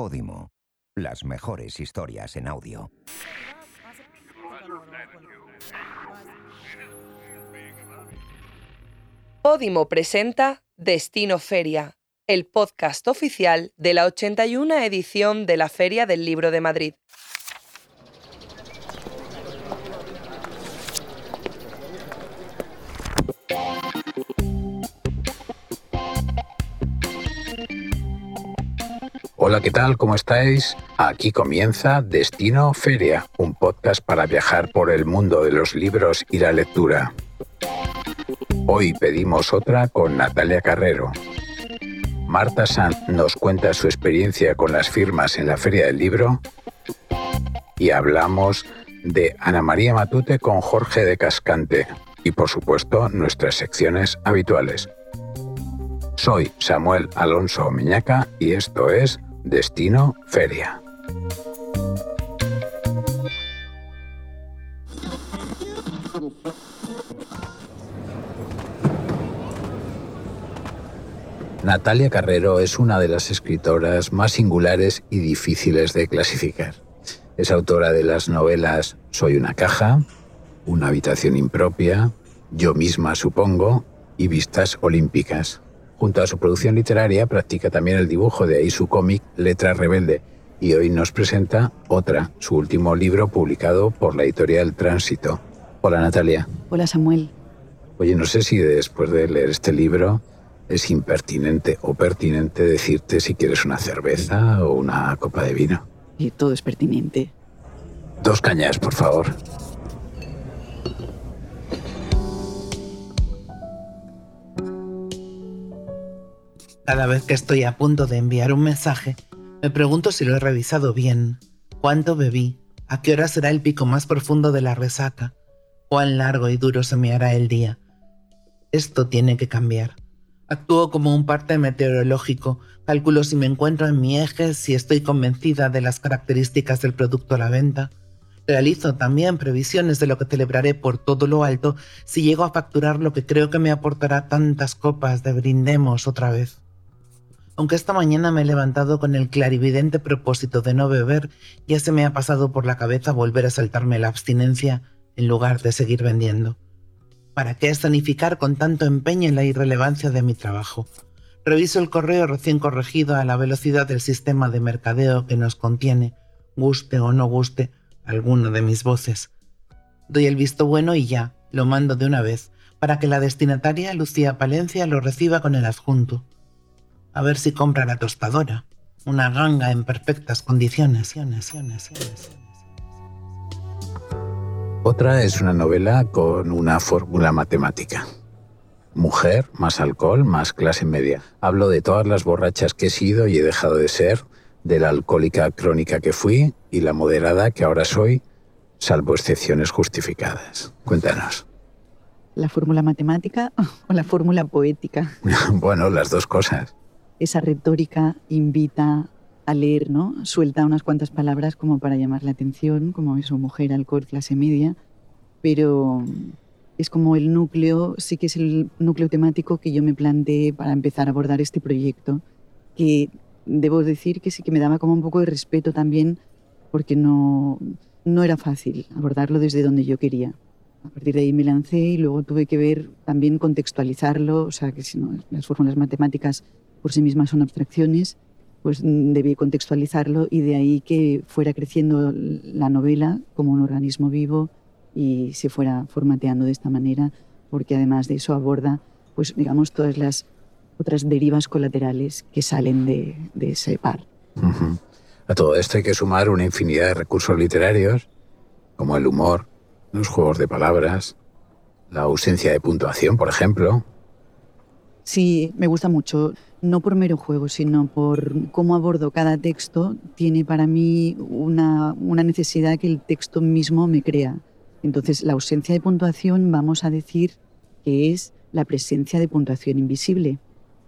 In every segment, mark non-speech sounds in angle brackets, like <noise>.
Podimo. Las mejores historias en audio. Podimo presenta Destino Feria, el podcast oficial de la 81 edición de la Feria del Libro de Madrid. Hola, ¿qué tal? ¿Cómo estáis? Aquí comienza Destino Feria, un podcast para viajar por el mundo de los libros y la lectura. Hoy pedimos otra con Natalia Carrero. Marta Sanz nos cuenta su experiencia con las firmas en la Feria del Libro y hablamos de Ana María Matute con Jorge de Cascante y por supuesto nuestras secciones habituales. Soy Samuel Alonso Miñaca y esto es Destino Feria. Natalia Carrero es una de las escritoras más singulares y difíciles de clasificar. Es autora de las novelas Soy una caja, Una habitación impropia, Yo misma supongo y Vistas olímpicas. Junto a su producción literaria practica también el dibujo, de ahí su cómic Letra Rebelde, y hoy nos presenta otra, su último libro publicado por la editorial Tránsito. Hola Natalia. Hola Samuel. Oye, no sé si después de leer este libro es impertinente o pertinente decirte si quieres una cerveza o una copa de vino. Y todo es pertinente. Dos cañas, por favor. Cada vez que estoy a punto de enviar un mensaje, me pregunto si lo he revisado bien, cuánto bebí, a qué hora será el pico más profundo de la resaca, cuán largo y duro se me hará el día. Esto tiene que cambiar. Actúo como un parte meteorológico, calculo si me encuentro en mi eje, si estoy convencida de las características del producto a la venta. Realizo también previsiones de lo que celebraré por todo lo alto si llego a facturar lo que creo que me aportará tantas copas de brindemos otra vez aunque esta mañana me he levantado con el clarividente propósito de no beber, ya se me ha pasado por la cabeza volver a saltarme la abstinencia en lugar de seguir vendiendo. ¿Para qué escenificar con tanto empeño la irrelevancia de mi trabajo? Reviso el correo recién corregido a la velocidad del sistema de mercadeo que nos contiene, guste o no guste alguno de mis voces. Doy el visto bueno y ya, lo mando de una vez, para que la destinataria Lucía Palencia lo reciba con el adjunto a ver si compra la tostadora. Una ganga en perfectas condiciones. Otra es una novela con una fórmula matemática. Mujer, más alcohol, más clase media. Hablo de todas las borrachas que he sido y he dejado de ser, de la alcohólica crónica que fui y la moderada que ahora soy, salvo excepciones justificadas. Cuéntanos. ¿La fórmula matemática <laughs> o la fórmula poética? <laughs> bueno, las dos cosas esa retórica invita a leer, ¿no? Suelta unas cuantas palabras como para llamar la atención, como eso, mujer, alcohol, clase media, pero es como el núcleo, sí que es el núcleo temático que yo me planteé para empezar a abordar este proyecto, que debo decir que sí que me daba como un poco de respeto también, porque no, no era fácil abordarlo desde donde yo quería. A partir de ahí me lancé y luego tuve que ver también contextualizarlo, o sea, que si no, las fórmulas matemáticas por sí mismas son abstracciones, pues debí contextualizarlo y de ahí que fuera creciendo la novela como un organismo vivo y se fuera formateando de esta manera, porque además de eso aborda, pues digamos, todas las otras derivas colaterales que salen de, ese par. A todo esto hay que sumar una infinidad de recursos literarios, como el humor, los juegos de palabras, la ausencia de puntuación, por ejemplo. Sí, me gusta mucho no por mero juego, sino por cómo abordo cada texto, tiene para mí una, necesidad que el texto mismo me crea. Entonces, la ausencia de puntuación, vamos a decir que es la presencia de puntuación invisible.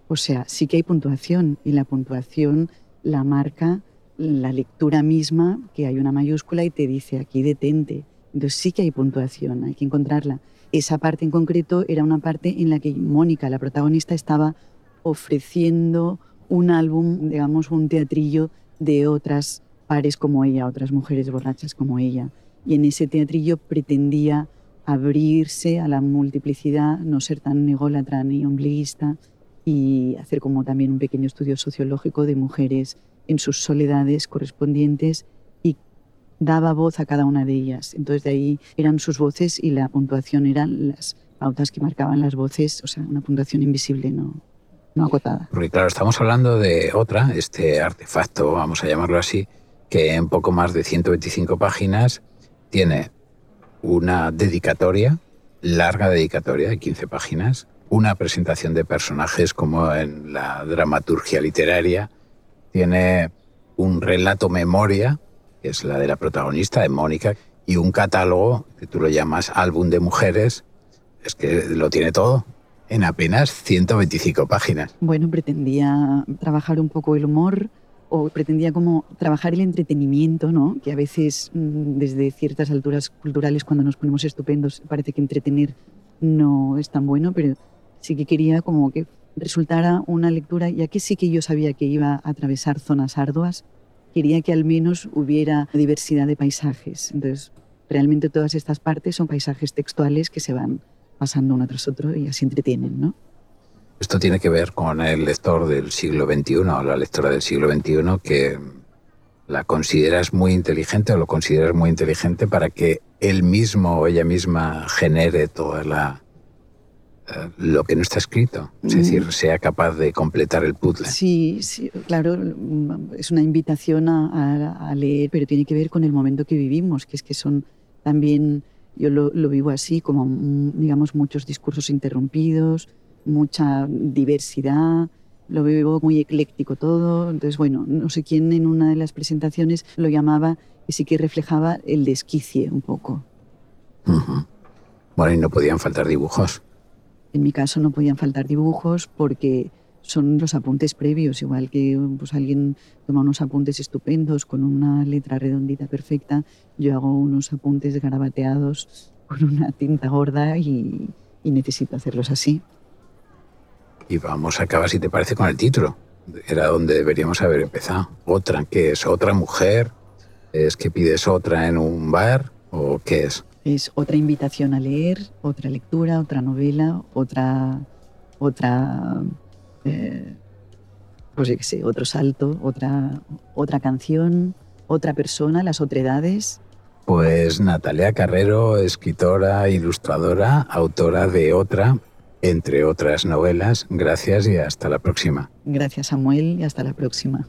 O sea, sí que hay puntuación y la puntuación la marca la lectura misma, que hay una mayúscula y te dice aquí detente. Entonces sí que hay puntuación, hay que encontrarla. Esa parte en concreto era una parte en la que Mónica, la protagonista, estaba ofreciendo un álbum, digamos, un teatrillo de otras pares como ella, otras mujeres borrachas como ella. Y en ese teatrillo pretendía abrirse a la multiplicidad, no ser tan ególatra ni ombliguista y hacer como también un pequeño estudio sociológico de mujeres en sus soledades correspondientes y daba voz a cada una de ellas. Entonces de ahí eran sus voces y la puntuación eran las pautas que marcaban las voces, o sea, una puntuación invisible, no, no acotada. Porque claro, estamos hablando de otra, este artefacto, vamos a llamarlo así, que en poco más de 125 páginas tiene una dedicatoria, larga dedicatoria de 15 páginas, una presentación de personajes como en la dramaturgia literaria, tiene un relato memoria, que es la de la protagonista, de Mónica, y un catálogo, que tú lo llamas álbum de mujeres, es que lo tiene todo en apenas 125 páginas. Bueno, pretendía trabajar un poco el humor o pretendía como trabajar el entretenimiento, ¿no? Que a veces mm, desde ciertas alturas culturales cuando nos ponemos estupendos parece que entretener no es tan bueno, pero sí que quería como que resultara una lectura, ya que sí que yo sabía que iba a atravesar zonas arduas, quería que al menos hubiera diversidad de paisajes. Entonces, realmente todas estas partes son paisajes textuales que se van pasando uno tras otro y así entretienen, ¿no? Esto tiene que ver con el lector del siglo XXI o la lectora del siglo XXI que la consideras muy inteligente o lo consideras muy inteligente para que él mismo o ella misma genere toda la, eh, lo que no está escrito, es decir, sea capaz de completar el puzzle. Sí, sí claro, es una invitación a, leer, pero tiene que ver con el momento que vivimos, que es que son también, yo lo, vivo así, como, mm, digamos, muchos discursos interrumpidos, mucha diversidad, lo vivo muy ecléctico todo, entonces, bueno, no sé quién en una de las presentaciones lo llamaba y sí que reflejaba el desquicie un poco. Bueno, y no podían faltar dibujos. En mi caso no podían faltar dibujos porque son los apuntes previos, igual que pues, alguien toma unos apuntes estupendos con una letra redondita perfecta, yo hago unos apuntes garabateados con una tinta gorda y, necesito hacerlos así. Y vamos a acabar, si te parece, con el título. Era donde deberíamos haber empezado. Otra, ¿qué es? ¿Otra mujer? ¿Es que pides otra en un bar? ¿O qué es? Es otra invitación a leer, otra lectura, otra novela, otra, otra, eh, pues qué sé, otro salto, otra, otra canción, otra persona, las otredades. Pues Natalia Carrero, escritora, ilustradora, autora de otra, entre otras novelas. Gracias y hasta la próxima. Gracias Samuel y hasta la próxima.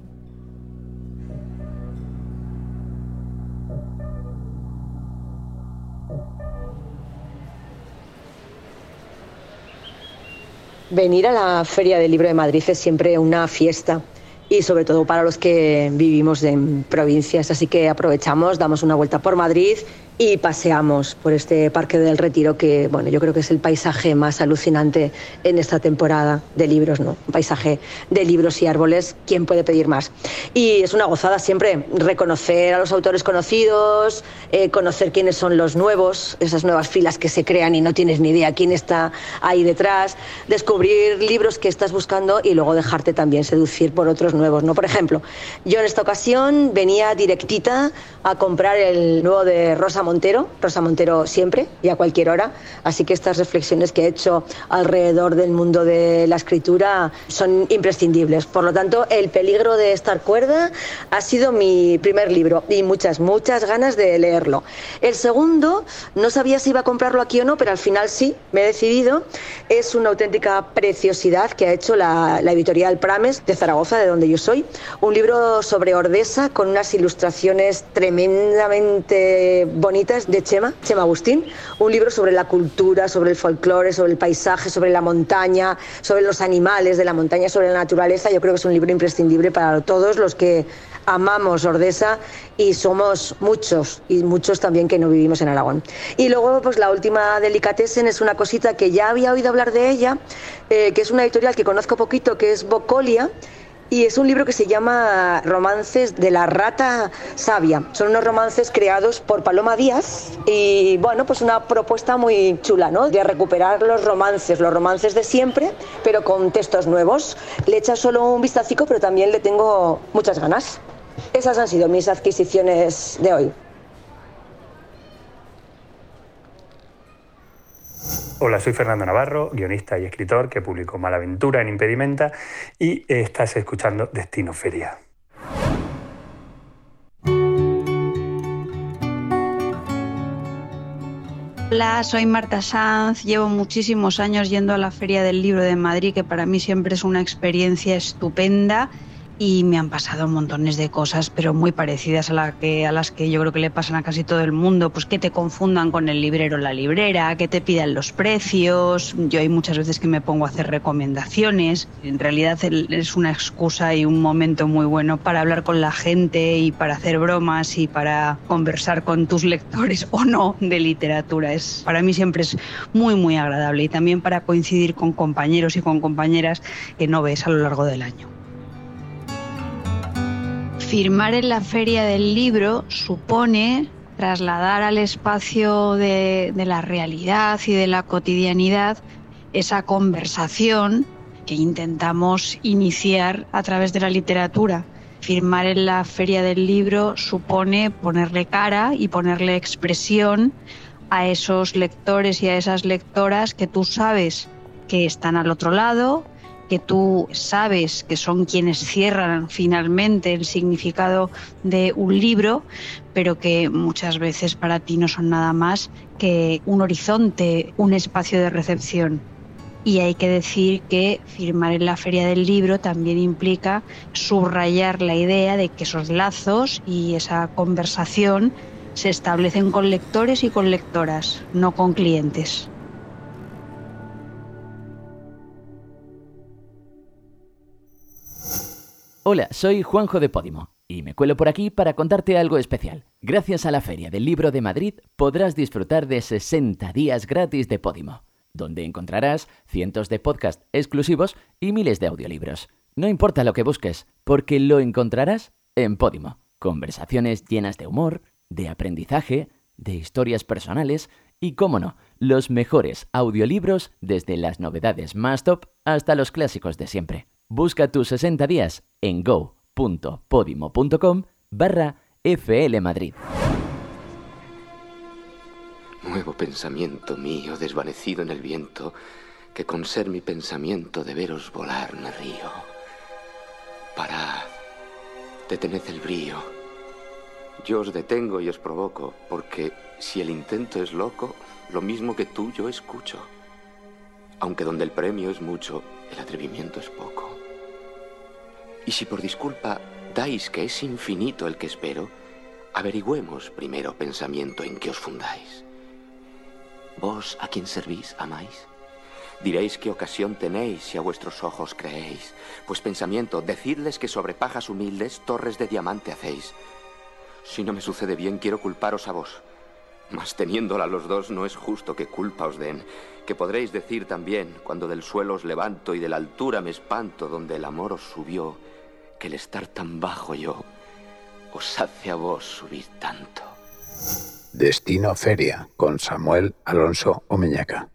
Venir a la Feria del Libro de Madrid es siempre una fiesta y sobre todo para los que vivimos en provincias. Así que aprovechamos, damos una vuelta por Madrid y paseamos por este Parque del Retiro que, bueno, yo creo que es el paisaje más alucinante en esta temporada de libros, ¿no? Un paisaje de libros y árboles, ¿quién puede pedir más? Y es una gozada siempre reconocer a los autores conocidos, eh, conocer quiénes son los nuevos, esas nuevas filas que se crean y no tienes ni idea quién está ahí detrás, descubrir libros que estás buscando y luego dejarte también seducir por otros nuevos, ¿no? Por ejemplo, yo en esta ocasión venía directita a comprar el nuevo de Rosa Montero, Rosa Montero siempre y a cualquier hora, así que estas reflexiones que he hecho alrededor del mundo de la escritura son imprescindibles. Por lo tanto, El peligro de estar cuerda ha sido mi primer libro y muchas, muchas ganas de leerlo. El segundo, no sabía si iba a comprarlo aquí o no, pero al final sí, me he decidido. Es una auténtica preciosidad que ha hecho la, la editorial Prames de Zaragoza, de donde yo soy. Un libro sobre Ordesa con unas ilustraciones tremendamente bonitas de Chema, Chema Agustín, un libro sobre la cultura, sobre el folclore, sobre el paisaje, sobre la montaña, sobre los animales de la montaña, sobre la naturaleza. Yo creo que es un libro imprescindible para todos los que amamos Ordesa y somos muchos y muchos también que no vivimos en Aragón. Y luego, pues la última delicatessen es una cosita que ya había oído hablar de ella, eh, que es una editorial que conozco poquito, que es Bocolia y es un libro que se llama Romances de la rata sabia. Son unos romances creados por Paloma Díaz y bueno, pues una propuesta muy chula, ¿no? De recuperar los romances, los romances de siempre, pero con textos nuevos. Le echa solo un vistacico, pero también le tengo muchas ganas. Esas han sido mis adquisiciones de hoy. Hola, soy Fernando Navarro, guionista y escritor que publicó Malaventura en Impedimenta y estás escuchando Destino Feria. Hola, soy Marta Sanz, llevo muchísimos años yendo a la Feria del Libro de Madrid, que para mí siempre es una experiencia estupenda y me han pasado montones de cosas, pero muy parecidas a, la que, a las que yo creo que le pasan a casi todo el mundo, pues que te confundan con el librero o la librera, que te pidan los precios. Yo hay muchas veces que me pongo a hacer recomendaciones. En realidad es una excusa y un momento muy bueno para hablar con la gente y para hacer bromas y para conversar con tus lectores <laughs> o no de literatura. Es, para mí siempre es muy, muy agradable y también para coincidir con compañeros y con compañeras que no ves a lo largo del año. Firmar en la feria del libro supone trasladar al espacio de, la realidad y de la cotidianidad esa conversación que intentamos iniciar a través de la literatura. Firmar en la feria del libro supone ponerle cara y ponerle expresión a esos lectores y a esas lectoras que tú sabes que están al otro lado, que tú sabes que son quienes cierran finalmente el significado de un libro, pero que muchas veces para ti no son nada más que un horizonte, un espacio de recepción. Y hay que decir que firmar en la feria del libro también implica subrayar la idea de que esos lazos y esa conversación se establecen con lectores y con lectoras, no con clientes. Hola, soy Juanjo de Podimo y me cuelo por aquí para contarte algo especial. Gracias a la Feria del Libro de Madrid podrás disfrutar de 60 días gratis de Podimo, donde encontrarás cientos de podcasts exclusivos y miles de audiolibros. No importa lo que busques, porque lo encontrarás en Podimo. Conversaciones llenas de humor, de aprendizaje, de historias personales y, cómo no, los mejores audiolibros desde las novedades más top hasta los clásicos de siempre. Busca tus 60 días en go.podimo.com barra FL Madrid. Nuevo pensamiento mío desvanecido en el viento, que con ser mi pensamiento de veros volar me río. Parad, detened el brío. Yo os detengo y os provoco, porque si el intento es loco, lo mismo que tú yo escucho. Aunque donde el premio es mucho, el atrevimiento es poco. Y si por disculpa dais que es infinito el que espero, averigüemos primero pensamiento en que os fundáis. ¿Vos a quién servís, amáis? Diréis qué ocasión tenéis si a vuestros ojos creéis, pues pensamiento, decidles que sobre pajas humildes torres de diamante hacéis. Si no me sucede bien, quiero culparos a vos. Mas teniéndola los dos, no es justo que culpa os den, que podréis decir también, cuando del suelo os levanto y de la altura me espanto donde el amor os subió, que el estar tan bajo yo os hace a vos subir tanto. Destino Feria con Samuel Alonso Omeñaca.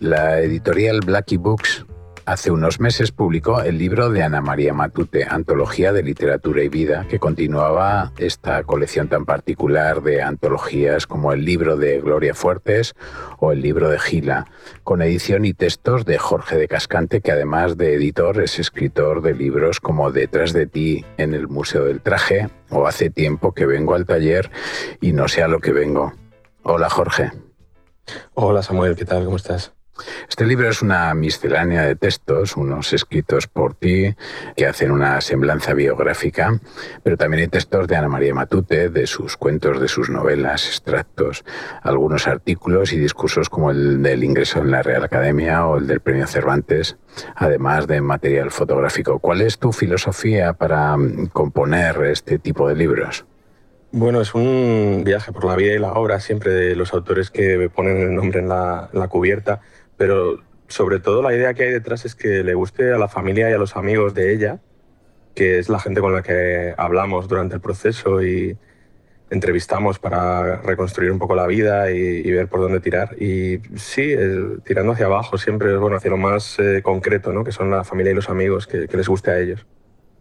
La editorial Blackie Books Hace unos meses publicó el libro de Ana María Matute, Antología de Literatura y Vida, que continuaba esta colección tan particular de antologías como el libro de Gloria Fuertes o el libro de Gila, con edición y textos de Jorge de Cascante, que además de editor es escritor de libros como Detrás de ti en el Museo del Traje o Hace tiempo que vengo al taller y no sé a lo que vengo. Hola Jorge. Hola Samuel, ¿qué tal? ¿Cómo estás? Este libro es una miscelánea de textos, unos escritos por ti, que hacen una semblanza biográfica, pero también hay textos de Ana María Matute, de sus cuentos, de sus novelas, extractos, algunos artículos y discursos como el del ingreso en la Real Academia o el del Premio Cervantes, además de material fotográfico. ¿Cuál es tu filosofía para mm, componer este tipo de libros? Bueno, es un viaje por la vida y la obra siempre de los autores que ponen el nombre en la, en la cubierta pero sobre todo la idea que hay detrás es que le guste a la familia y a los amigos de ella, que es la gente con la que hablamos durante el proceso y, entrevistamos para reconstruir un poco la vida y, ver por dónde tirar. Y sí, tirando hacia abajo siempre, bueno, hacia lo más eh, concreto, ¿no? que son la familia y los amigos, que, que, les guste a ellos.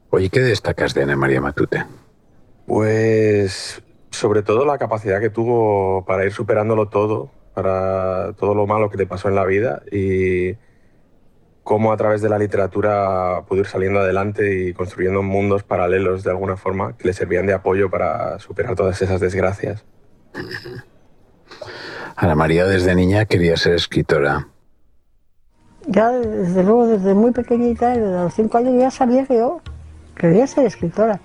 Oye, ¿qué destacas de Ana María Matute? Pues sobre todo la capacidad que tuvo para ir superándolo todo, para todo lo malo que le pasó en la vida y cómo a través de la literatura pudo ir saliendo adelante y construyendo mundos paralelos de alguna forma que le servían de apoyo para superar todas esas desgracias. Ana María desde niña quería ser escritora. Ya desde luego, desde muy pequeñita, desde los cinco años, ya sabía que yo quería ser escritora.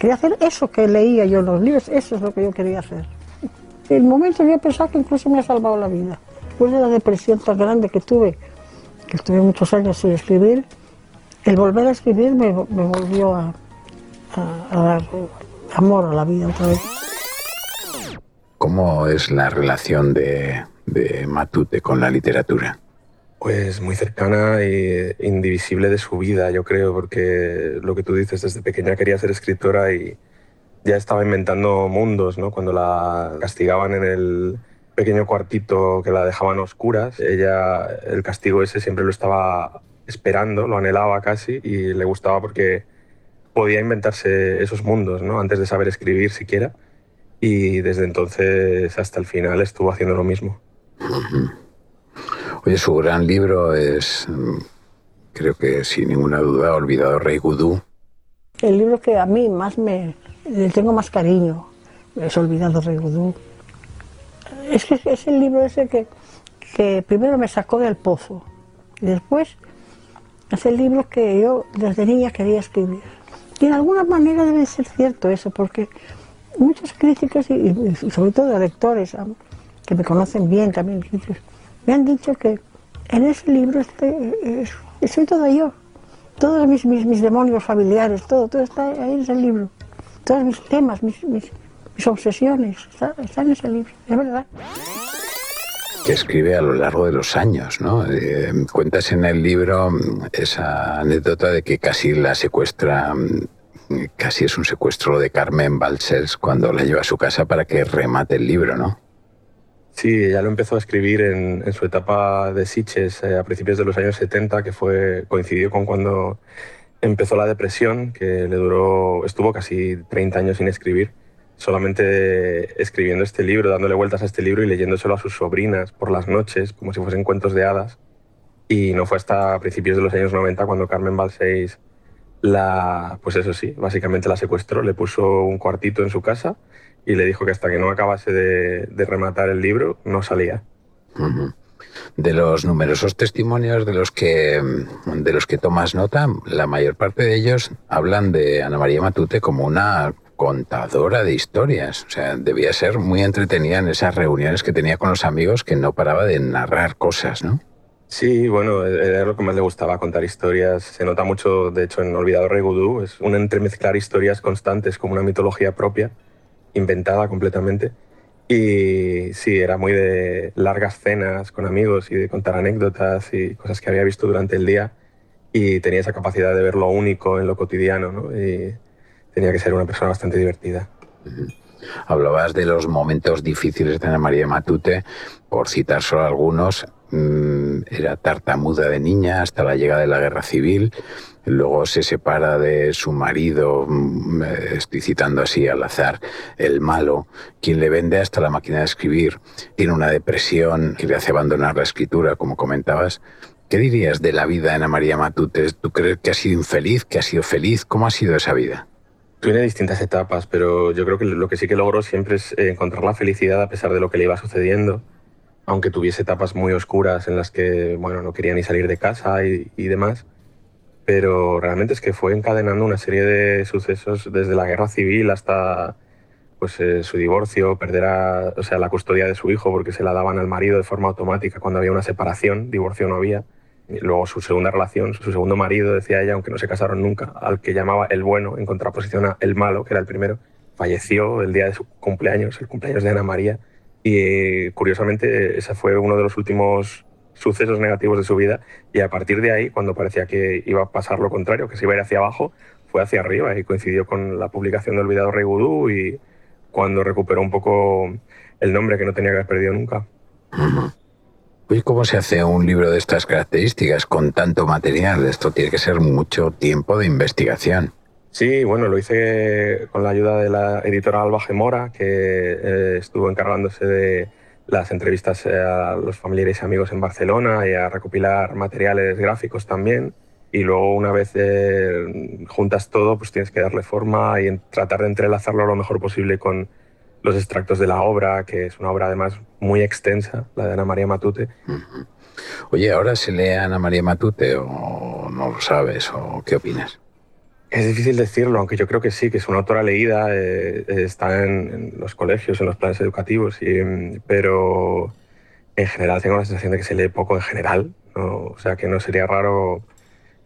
Quería hacer eso que leía yo en los libros, eso es lo que yo quería hacer. El momento yo pensaba que incluso me ha salvado la vida. Después de la depresión tan grande que tuve, que estuve muchos años sin escribir, el volver a escribir me, volvió a, dar amor a la vida otra vez. ¿Cómo es la relación de, de Matute con la literatura? Pues muy cercana e indivisible de su vida, yo creo, porque lo que tú dices, desde pequeña quería ser escritora y ya estaba inventando mundos, ¿no? Cuando la castigaban en el, pequeño cuartito que la dejaban oscuras. Ella, el castigo ese siempre lo estaba esperando, lo anhelaba casi y le gustaba porque podía inventarse esos mundos, ¿no? Antes de saber escribir siquiera. Y desde entonces hasta el final estuvo haciendo lo mismo. Oye, su gran libro es, creo que sin ninguna duda, Olvidado Rey Gudú. El libro que a mí más me, le tengo más cariño es Olvidado Rey Gudú es que es el libro ese que, que primero me sacó del pozo y después es el libro que yo desde niña quería escribir. Y en alguna manera debe ser cierto eso, porque muchos críticos y, sobre todo lectores que me conocen bien también, me han dicho que en ese libro estoy, estoy todo yo, todos mis, mis, demonios familiares, todo, todo está ahí en ese libro, todos mis temas, mis, mis mis obsesiones, están en ese libro, es verdad. Que escribe a lo largo de los años, ¿no? Eh, cuentas en el libro esa anécdota de que casi la secuestra, mm, casi es un secuestro de Carmen Balsels cuando la lleva a su casa para que remate el libro, ¿no? Sí, ella lo empezó a escribir en, su etapa de Siches eh, a principios de los años 70, que fue coincidió con cuando empezó la depresión, que le duró, estuvo casi 30 años sin escribir solamente escribiendo este libro, dándole vueltas a este libro y leyéndoselo a sus sobrinas por las noches, como si fuesen cuentos de hadas. Y no fue hasta principios de los años 90 cuando Carmen Balseis la, pues eso sí, básicamente la secuestró, le puso un cuartito en su casa y le dijo que hasta que no acabase de, rematar el libro no salía. De los numerosos testimonios de los que de los que tomas nota, la mayor parte de ellos hablan de Ana María Matute como una contadora de historias. O sea, debía ser muy entretenida en esas reuniones que tenía con los amigos que no paraba de narrar cosas, ¿no? Sí, bueno, era lo que más le gustaba, contar historias. Se nota mucho, de hecho, en Olvidado Rey Gudú, es un entremezclar historias constantes como una mitología propia, inventada completamente. Y sí, era muy de largas cenas con amigos y de contar anécdotas y cosas que había visto durante el día. Y tenía esa capacidad de ver lo único en lo cotidiano, ¿no? Y tenía que ser una persona bastante divertida. Hablabas de los momentos difíciles de Ana María Matute, por citar solo algunos. Mm, era tartamuda de niña hasta la llegada de la guerra civil. Luego se separa de su marido, mm, estoy citando así al azar, el malo, quien le vende hasta la máquina de escribir. Tiene una depresión que le hace abandonar la escritura, como comentabas. ¿Qué dirías de la vida de Ana María Matute? ¿Tú crees que ha sido infeliz, que ha sido feliz? ¿Cómo ha sido esa vida? Tiene distintas etapas, pero yo creo que lo que sí que logró siempre es eh, encontrar la felicidad a pesar de lo que le iba sucediendo, aunque tuviese etapas muy oscuras en las que bueno, no quería ni salir de casa y, demás. Pero realmente es que fue encadenando una serie de sucesos desde la guerra civil hasta pues, eh, su divorcio, perder o sea, la custodia de su hijo porque se la daban al marido de forma automática cuando había una separación, divorcio no había Luego su segunda relación, su segundo marido, decía ella, aunque no se casaron nunca, al que llamaba el bueno, en contraposición a el malo, que era el primero, falleció el día de su cumpleaños, el cumpleaños de Ana María. Y curiosamente ese fue uno de los últimos sucesos negativos de su vida. Y a partir de ahí, cuando parecía que iba a pasar lo contrario, que se iba a ir hacia abajo, fue hacia arriba y coincidió con la publicación de Olvidado Rey Gudú y cuando recuperó un poco el nombre que no tenía que haber perdido nunca. ¿Y ¿cómo se hace un libro de estas características con tanto material? Esto tiene que ser mucho tiempo de investigación. Sí, bueno, lo hice con la ayuda de la editora Alba Gemora, que eh, estuvo encargándose de las entrevistas eh, a los familiares y amigos en Barcelona y a recopilar materiales gráficos también. Y luego una vez eh, juntas todo, pues tienes que darle forma y tratar de entrelazarlo lo mejor posible con, los extractos de la obra, que es una obra además muy extensa, la de Ana María Matute. Oye, ¿ahora se lee Ana María Matute o no lo sabes o qué opinas? Es difícil decirlo, aunque yo creo que sí, que es una autora leída, eh, está en, los colegios, en los planes educativos, y, pero en general tengo la sensación de que se lee poco en general, o sea que no sería raro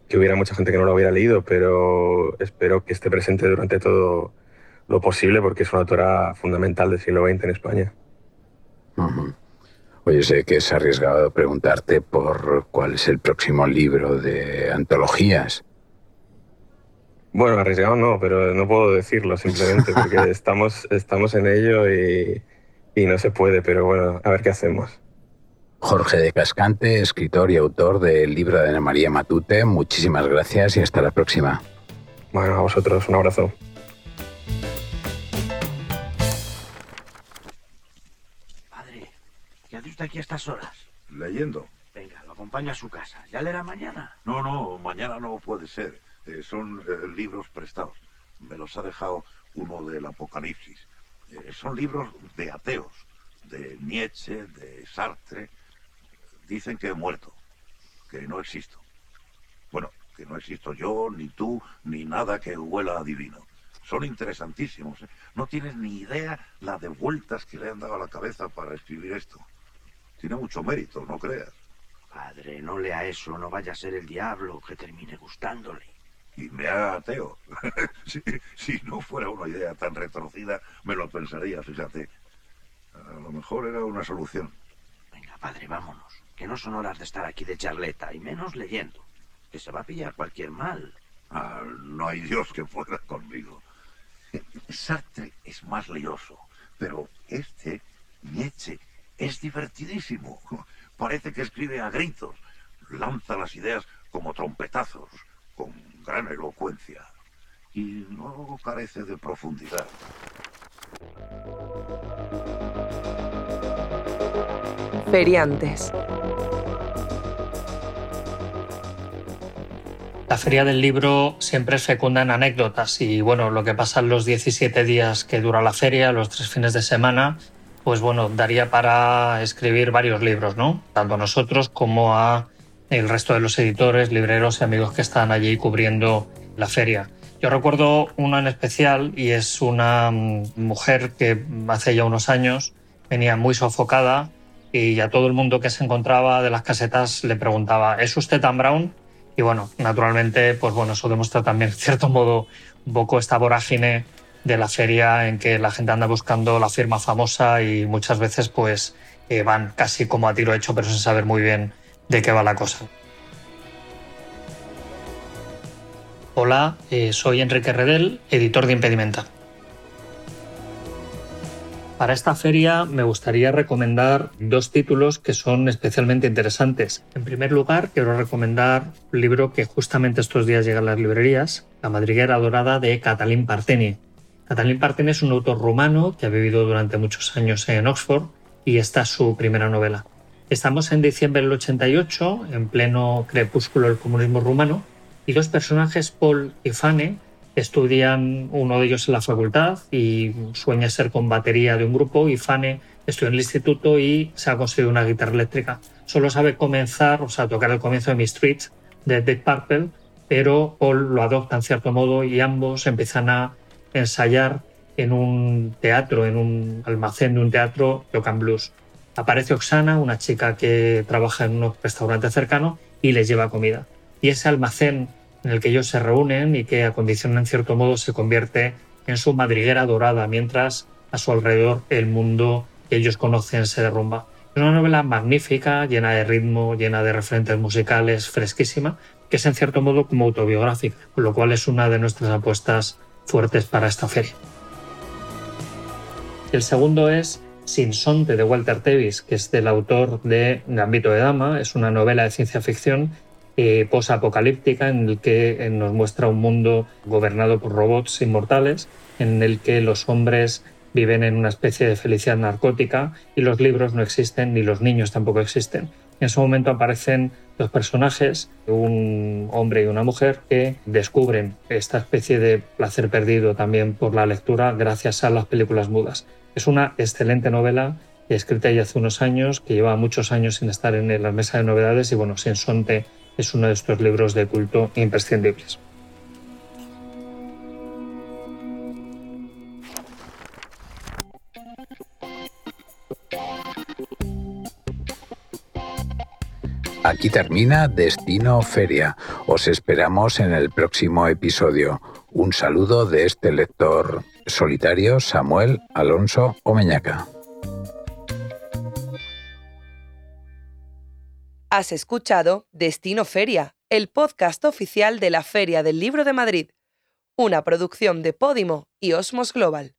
que hubiera mucha gente que no lo hubiera leído, pero espero que esté presente durante todo lo posible porque es una autora fundamental del siglo XX en España. Oye, sé que es arriesgado preguntarte por cuál es el próximo libro de antologías. Bueno, arriesgado no, pero no puedo decirlo simplemente <laughs> porque estamos, estamos en ello y, y no se puede, pero bueno, a ver qué hacemos. Jorge de Cascante, escritor y autor del libro de Ana María Matute, muchísimas gracias y hasta la próxima. Bueno, a vosotros, un abrazo. aquí a estas horas? Leyendo. Venga, lo acompaño a su casa. ¿Ya leerá mañana? No, no, mañana no puede ser. Eh, son eh, libros prestados. Me los ha dejado uno del Apocalipsis. Eh, son libros de ateos, de Nietzsche, de Sartre. Dicen que he muerto, que no existo. Bueno, que no existo yo, ni tú, ni nada que huela a divino. Son interesantísimos. No tienes ni idea la de vueltas que le han dado a la cabeza para escribir esto. Tiene mucho mérito, no creas. Padre, no lea eso, no vaya a ser el diablo que termine gustándole. Y me haga ateo. <laughs> si, no fuera una idea tan retorcida, me lo pensaría, fíjate. A lo mejor era una solución. Venga, padre, vámonos. Que no son horas de estar aquí de charleta, y menos leyendo. Que se va a pillar cualquier mal. Ah, no hay Dios que pueda conmigo. Sartre es más lioso, pero este, Nietzsche, es divertidísimo. Parece que escribe a gritos. Lanza las ideas como trompetazos, con gran elocuencia. Y no carece de profundidad. Feriantes. La feria del libro siempre es fecunda en anécdotas y bueno, lo que pasa en los 17 días que dura la feria, los tres fines de semana, pues bueno, daría para escribir varios libros, ¿no? Tanto a nosotros como a el resto de los editores, libreros y amigos que están allí cubriendo la feria. Yo recuerdo uno en especial y es una mm, mujer que hace ya unos años venía muy sofocada y a todo el mundo que se encontraba de las casetas le preguntaba, ¿es usted tan Brown? Y bueno, naturalmente, pues bueno, eso demuestra también, en cierto modo, un poco esta vorágine de la feria en que la gente anda buscando la firma famosa y muchas veces pues eh, van casi como a tiro hecho pero sin saber muy bien de qué va la cosa. Hola, eh, soy Enrique Redel, editor de Impedimenta. Para esta feria me gustaría recomendar dos títulos que son especialmente interesantes. En primer lugar, quiero recomendar un libro que justamente estos días llega a las librerías, La madriguera dorada de Catalín Parteni, Catalín Parten es un autor rumano que ha vivido durante muchos años en Oxford y esta es su primera novela. Estamos en diciembre del 88, en pleno crepúsculo del comunismo rumano, y dos personajes, Paul y Fane, estudian uno de ellos en la facultad y sueña ser con batería de un grupo y Fane estudia en el instituto y se ha conseguido una guitarra eléctrica. Solo sabe comenzar, o sea, tocar el comienzo de Mi Street de Dead Purple, pero Paul lo adopta en cierto modo y ambos empiezan a ensayar en un teatro, en un almacén de un teatro, tocan blues. Aparece Oxana, una chica que trabaja en un restaurante cercano y les lleva comida. Y ese almacén en el que ellos se reúnen y que acondiciona en cierto modo se convierte en su madriguera dorada, mientras a su alrededor el mundo que ellos conocen se derrumba. Es una novela magnífica, llena de ritmo, llena de referentes musicales, fresquísima, que es en cierto modo como autobiográfica, con lo cual es una de nuestras apuestas fuertes para esta feria. El segundo es Sinsonte de Walter Tevis, que es del autor de Gambito de Dama, es una novela de ciencia ficción eh, posapocalíptica en el que eh, nos muestra un mundo gobernado por robots inmortales, en el que los hombres viven en una especie de felicidad narcótica y los libros no existen ni los niños tampoco existen. En ese momento aparecen dos personajes, un hombre y una mujer, que descubren esta especie de placer perdido también por la lectura gracias a las películas mudas. Es una excelente novela escrita ya hace unos años, que lleva muchos años sin estar en la mesa de novedades y bueno, Sensonte es uno de estos libros de culto imprescindibles. Aquí termina Destino Feria. Os esperamos en el próximo episodio. Un saludo de este lector solitario, Samuel Alonso Omeñaca. Has escuchado Destino Feria, el podcast oficial de la Feria del Libro de Madrid, una producción de Podimo y Osmos Global.